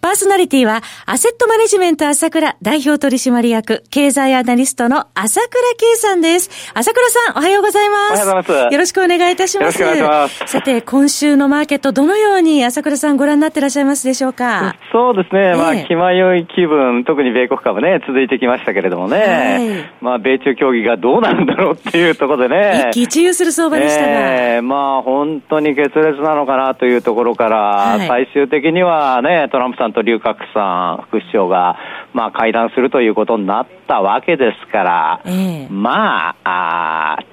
パーソナリティは、アセットマネジメント朝倉代表取締役、経済アナリストの朝倉圭さんです。朝倉さん、おはようございます。おはようございます。よろしくお願いいたします。よろしくお願いします。さて、今週のマーケット、どのように朝倉さんご覧になっていらっしゃいますでしょうか？そうですね、まあ、気迷い気分、特に米国株ね、続いてきましたけれどもね、はい、まあ、米中協議がどうなるんだろうっていうところでね、一喜一憂する相場でしたが、えー、まあ、本当に決裂なのかなというところから、はい、最終的にはね、トランプさんと劉鶴さん、副首相が、まあ、会談するということになったわけですから、えー、まああ、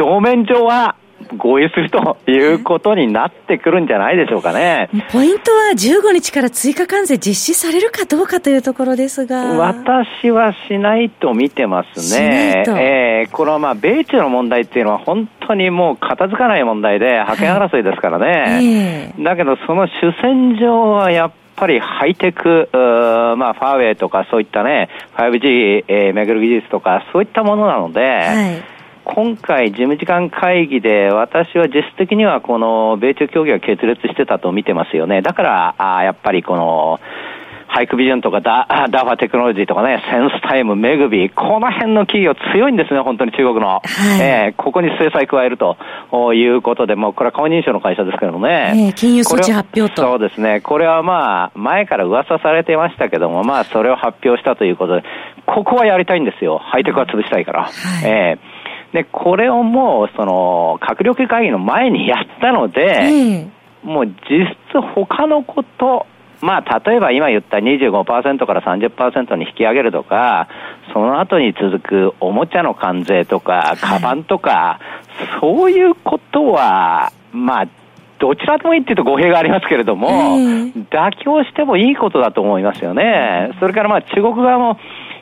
表面上は合意するということになってくるんじゃないでしょうかね。ポイントは15日から追加関税実施されるかどうかというところですが。私はしないと見てますね。えー、このまあ、米中の問題っていうのは本当にもう片付かない問題で、覇権争いですからね。はいえー、だけど、その主戦場はやっぱりハイテク、まあ、ファーウェイとかそういったね、5G、えー、めぐる技術とかそういったものなので、はい今回、事務次官会議で、私は実質的にはこの米中協議が決裂してたと見てますよね。だから、あやっぱりこの、ハイクビジョンとかダ ダーファテクノロジーとかね、センスタイム、メグビー、この辺の企業強いんですね、本当に中国の。はい、えー、ここに制裁加えるということで、もうこれは顔認証の会社ですけどもね。えー、金融措置発表と。そうですね。これはまあ、前から噂されてましたけども、まあ、それを発表したということで、ここはやりたいんですよ。ハイテクは潰したいから。はい、えーで、これをもう、その、閣僚会議の前にやったので、もう実質他のこと、まあ、例えば今言った25%から30%に引き上げるとか、その後に続くおもちゃの関税とか、カバンとか、はい、そういうことは、まあ、どちらでもいいっていうと語弊がありますけれども、妥協してもいいことだと思いますよね。それからまあ中国側も、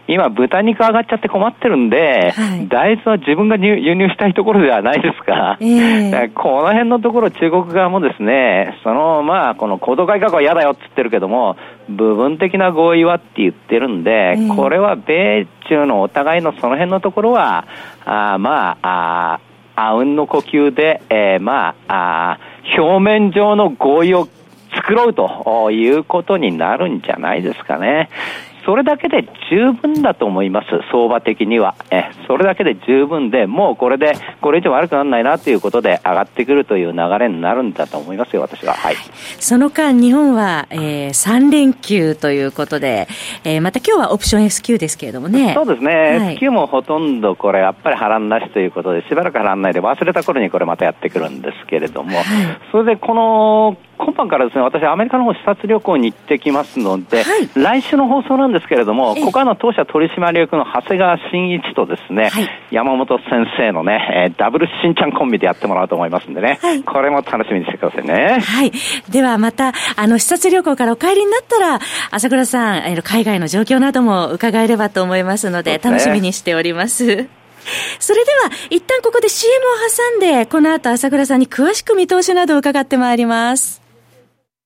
今、豚肉上がっちゃって困ってるんで、はい、大豆は自分が輸入したいところではないですか。えー、この辺のところ、中国側もですね、その、まあ、この行動改革は嫌だよって言ってるけども、部分的な合意はって言ってるんで、えー、これは米中のお互いのその辺のところは、あまあ、ああうんの呼吸で、えー、まああ、表面上の合意を作ろうということになるんじゃないですかね。それだけで十分だと思います、相場的には。えそれだけで十分で、もうこれで、これ以上悪くならないなということで上がってくるという流れになるんだと思いますよ、私は。はい。その間、日本は、えー、3連休ということで、えー、また今日はオプション S q ですけれどもね。そうですね。はい、S q もほとんどこれ、やっぱり波乱なしということで、しばらく波乱ないで忘れた頃にこれまたやってくるんですけれども、はい、それでこの、今晩からですね、私、アメリカの方視察旅行に行ってきますので、はい、来週の放送なんですけれども、ここはの当社取締役の長谷川慎一とですね、はい、山本先生のね、えー、ダブルしんちゃんコンビでやってもらおうと思いますんでね、はい、これも楽しみにしてくださいね。はい。ではまた、あの、視察旅行からお帰りになったら、朝倉さん、海外の状況なども伺えればと思いますので、楽しみにしております。それでは、一旦ここで CM を挟んで、この後朝倉さんに詳しく見通しなどを伺ってまいります。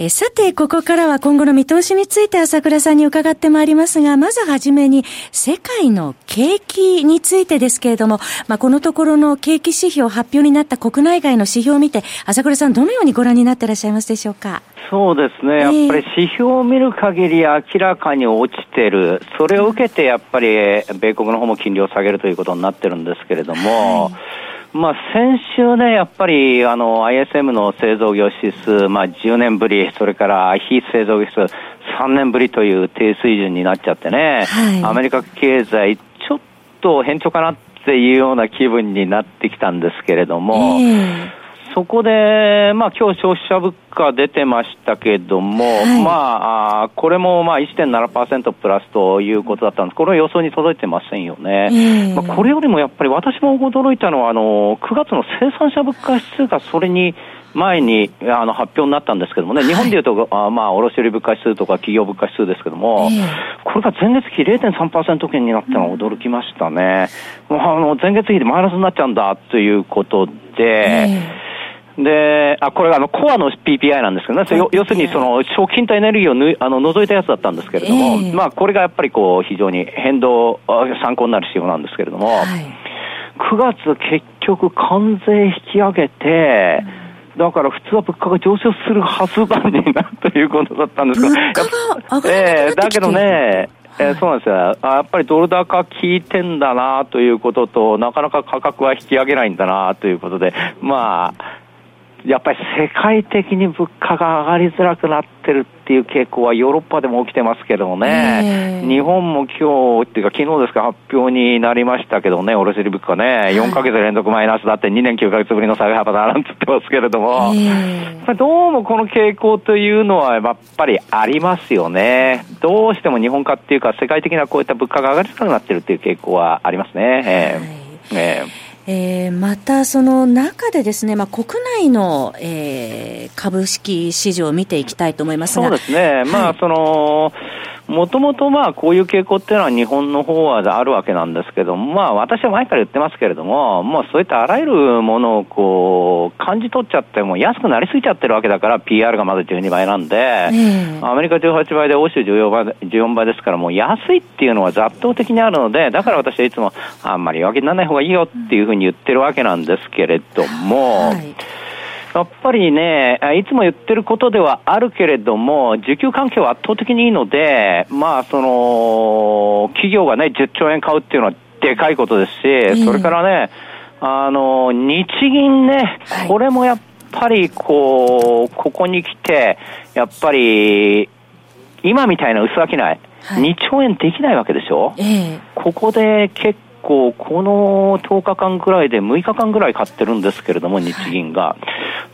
えさて、ここからは今後の見通しについて朝倉さんに伺ってまいりますが、まずはじめに、世界の景気についてですけれども、まあ、このところの景気指標発表になった国内外の指標を見て、朝倉さん、どのようにご覧になっていらっしゃいますでしょうか？そうですね、やっぱり指標を見る限り明らかに落ちてる、それを受けてやっぱり米国の方も金利を下げるということになってるんですけれども、はいまあ、先週ね、やっぱりあの ISM の製造業指数、まあ、10年ぶり、それから非製造業指数3年ぶりという低水準になっちゃってね、はい、アメリカ経済、ちょっと変調かなっていうような気分になってきたんですけれども、えーそこで、まあ今日消費者物価出てましたけども、はい、まあ、これもまあ1.7%プラスということだったんです。これは予想に届いてませんよね。えー、まあ、これよりもやっぱり私も驚いたのは、あの、9月の生産者物価指数がそれに前にあの発表になったんですけどもね、日本でいうと、あまあ、卸売物価指数とか企業物価指数ですけども、えー、これが前月比0.3%減になったのは驚きましたね。うん、あの前月比でマイナスになっちゃうんだということで、えーで、あ、これあの、コアの PPI なんですけどね、要するにその、食品とエネルギーをぬあの除いたやつだったんですけれども、えー、まあ、これがやっぱりこう、非常に変動、参考になる仕様なんですけれども、はい、9月結局関税引き上げて、だから普通は物価が上昇するはずだになということだったんですが、えー、だけどね、えー、そうなんですよ。やっぱりドル高効いてんだなということと、なかなか価格は引き上げないんだなということで、まあ、やっぱり世界的に物価が上がりづらくなってるっていう傾向はヨーロッパでも起きてますけどもね、日本も今日っていうか昨日ですか発表になりましたけどね、卸売物価ね、4ヶ月連続マイナスだって2年9ヶ月ぶりの下げ幅だなんて言ってますけれども、どうもこの傾向というのはやっぱりありますよね。どうしても日本化っていうか世界的なこういった物価が上がりづらくなってるっていう傾向はありますね。えーえーえー、またその中でですね、まあ、国内の、えー、株式市場を見ていきたいと思いますが。そうですね。はい、まあ、その、もともとまあこういう傾向っていうのは日本の方はあるわけなんですけども、まあ私は前から言ってますけれども、もうそういったあらゆるものをこう感じ取っちゃっても安くなりすぎちゃってるわけだから PR がまだ12倍なんで、アメリカ18倍で欧州14倍 ,14 倍ですからもう安いっていうのは雑踏的にあるので、だから私はいつもあんまり弱気にならない方がいいよっていうふうに言ってるわけなんですけれども、はい。やっぱりね、いつも言ってることではあるけれども、需給環境は圧倒的にいいので、まあ、その、企業がね、10兆円買うっていうのはでかいことですし、それからね、あの、日銀ね、これもやっぱりこう、ここに来て、やっぱり、今みたいな薄商い、はい、2兆円できないわけでしょ、えー、ここで結構、この10日間ぐらいで6日間ぐらい買ってるんですけれども、日銀が。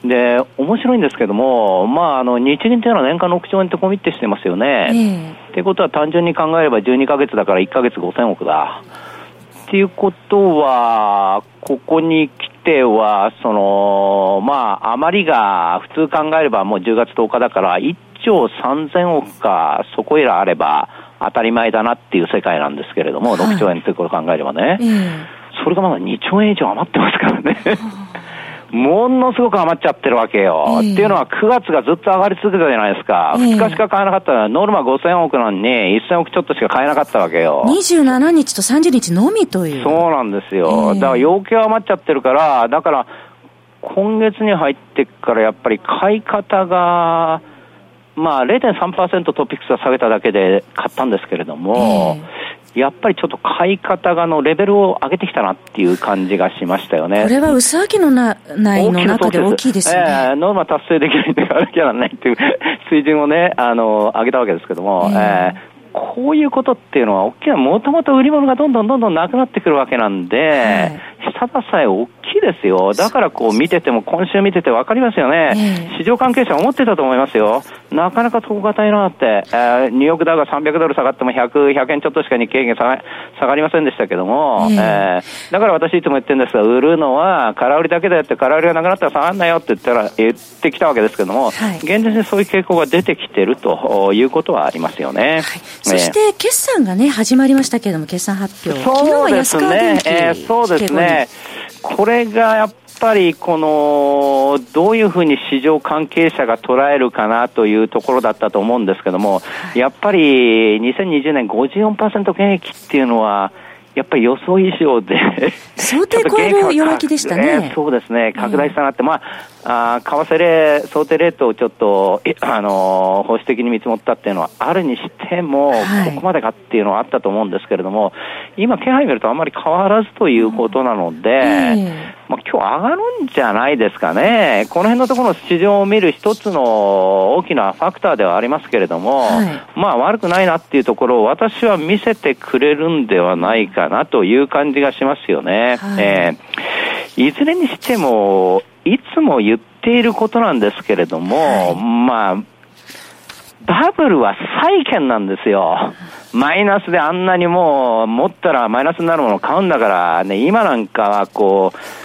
で、面白いんですけども、まあ、あの、日銀っていうのは年間6兆円ってコミットしてますよね。えー、ってことは単純に考えれば12ヶ月だから1ヶ月5000億だ。っていうことは、ここに来ては、その、まあ、余りが普通考えればもう10月10日だから1兆3000億かそこいらあれば、当たり前だなっていう世界なんですけれども、6兆円ということを考えればね、それがまだ2兆円以上余ってますからね。ものすごく余っちゃってるわけよ。っていうのは9月がずっと上がり続けたじゃないですか。2日しか買えなかったら、ノルマ5000億なのに1000億ちょっとしか買えなかったわけよ。27日と30日のみという。そうなんですよ。だから要求余っちゃってるから、だから今月に入ってからやっぱり買い方が、まあ、0.3%トピックスは下げただけで買ったんですけれども、えー、やっぱりちょっと買い方がのレベルを上げてきたなっていう感じがしましたよね。これは薄明のな内の中で大きいですね。えー、ノルマ達成できないんで、あれじゃないっていう 水準をね、あの、上げたわけですけども、えー、えーこういうことっていうのは、大きな、もともと売り物がどんどんどんどんなくなってくるわけなんで、はい、下支え大きいですよ。だからこう見てても、今週見てて分かりますよね。市場関係者思ってたと思いますよ。なかなか底堅いなって、えー、ニューヨークダウが300ドル下がっても100、100円ちょっとしか日経平均下が下がりませんでしたけども、えー、えー、だから私いつも言ってるんですが、売るのは空売りだけだよって、空売りがなくなったら下がんないよって言ったら、言ってきたわけですけども、はい、現実にそういう傾向が出てきてるということはありますよね。はい、そして、決算がね、始まりましたけれども、決算発表。そうですね。えー、そうですね。これがやっぱりこの、どういうふうに市場関係者が捉えるかなというところだったと思うんですけども、やっぱり2020年54%減益っていうのは、やっぱり予想以上で想定超える弱気でしたね。そうですね、拡大したなって、まあ、あ為替レ想定レートをちょっと、あのー、保守的に見積もったっていうのはあるにしても、はい、ここまでかっていうのはあったと思うんですけれども、今、気配見るとあんまり変わらずということなので、うん、まあ、今日上がるんじゃないですかね。この辺のところの市場を見る一つの大きなファクターではありますけれども、はい、まあ悪くないなっていうところを私は見せてくれるんではないかなという感じがしますよね。はい、えー、いずれにしても、いつも言っていることなんですけれども、はい、まあ、バブルは債券なんですよ。マイナスであんなにもう持ったらマイナスになるものを買うんだからね、今なんかはこう、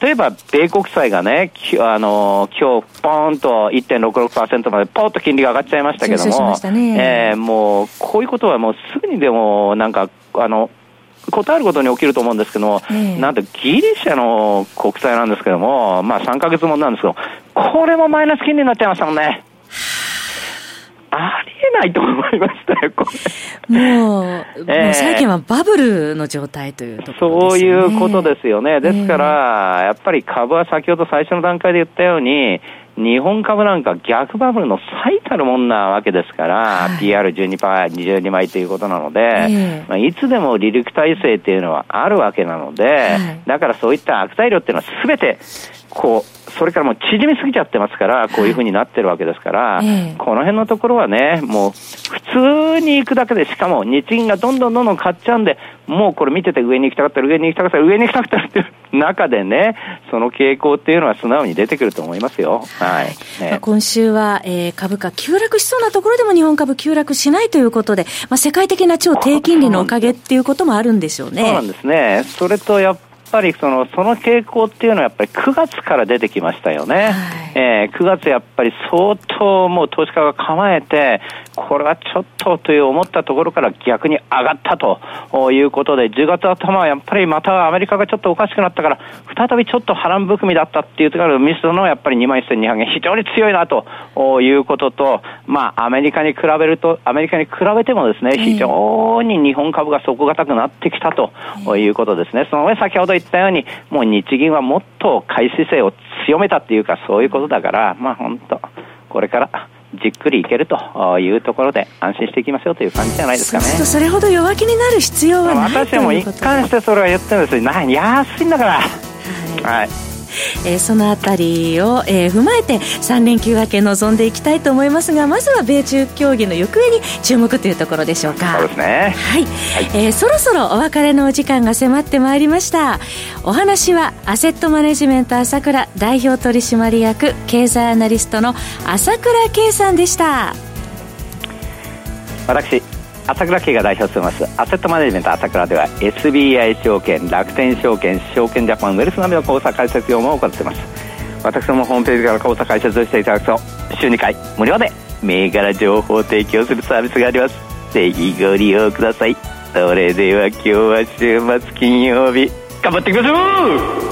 例えば、米国債がね、あの今日ポーンと1.66%までポーンと金利が上がっちゃいましたけども、ね、えー、もう、こういうことはもうすぐにでも、なんか、あの、答えることに起きると思うんですけども、えー、なんとギリシャの国債なんですけども、まあ3ヶ月もなんですけど、これもマイナス金利になっちゃいましたもんね。あないと思いましたよ、これ。もう、えー、もう最近はバブルの状態というところね。そういうことですよね。ですから、えー、やっぱり株は先ほど最初の段階で言ったように、日本株なんか逆バブルの最たるもんなわけですから、はい、PR12 パー、22枚ということなので、えー、まあ、いつでも離陸体制っていうのはあるわけなので、はい、だからそういった悪材料っていうのはすべて、こう、それからもう縮みすぎちゃってますから、こういうふうになってるわけですから、この辺のところはね、もう普通に行くだけで、しかも日銀がどんどんどんどん買っちゃうんで、もうこれ見てて上に行きたかったら、上に行きたかったら、上に行きたかったらっていう中でね、その傾向っていうのは素直に出てくると思いますよ。はい。ね、まあ、今週は、えー、株価急落しそうなところでも日本株急落しないということで、まあ、世界的な超低金利のおかげっていうこともあるんでしょうね。そうなんですね。それとやっぱりそのその傾向っていうのはやっぱり9月から出てきましたよね、はい、えー、9月やっぱり相当もう投資家が構えて、これはちょっとという思ったところから逆に上がったということで、10月頭はやっぱりまたアメリカがちょっとおかしくなったから、再びちょっと波乱含みだったっていうところミスのやっぱり2万1200円、非常に強いなということと、まあ、アメリカに比べると、アメリカに比べてもですね、非常に日本株が底堅くなってきたということですね。その上先ほどたように、もう日銀はもっと買い姿勢を強めたっていうか、そういうことだから、まあ本当、これからじっくりいけるというところで安心していきましょうという感じじゃないですかね。それほど弱気になる必要はない私はもう一貫してそれは言ってるんですよ。安いんだから。はい、はいえー、そのあたりを、えー、踏まえて3連休明け臨んでいきたいと思いますがまずは米中協議の行方に注目というところでしょうか。そうですね。はい、はい、えー、そろそろお別れのお時間が迫ってまいりました。お話はアセットマネジメント朝倉代表取締役経済アナリストの朝倉圭さんでした。私朝倉慶が代表を務めます。アセットマネジメント朝倉では SBI 証券楽天証券証券ジャパンウェルス並みの口座開設業務を行っています。私どもホームページから口座開設をしていただくと週2回無料で銘柄情報提供するサービスがあります。ぜひご利用ください。それでは今日は週末金曜日。頑張っていきましょう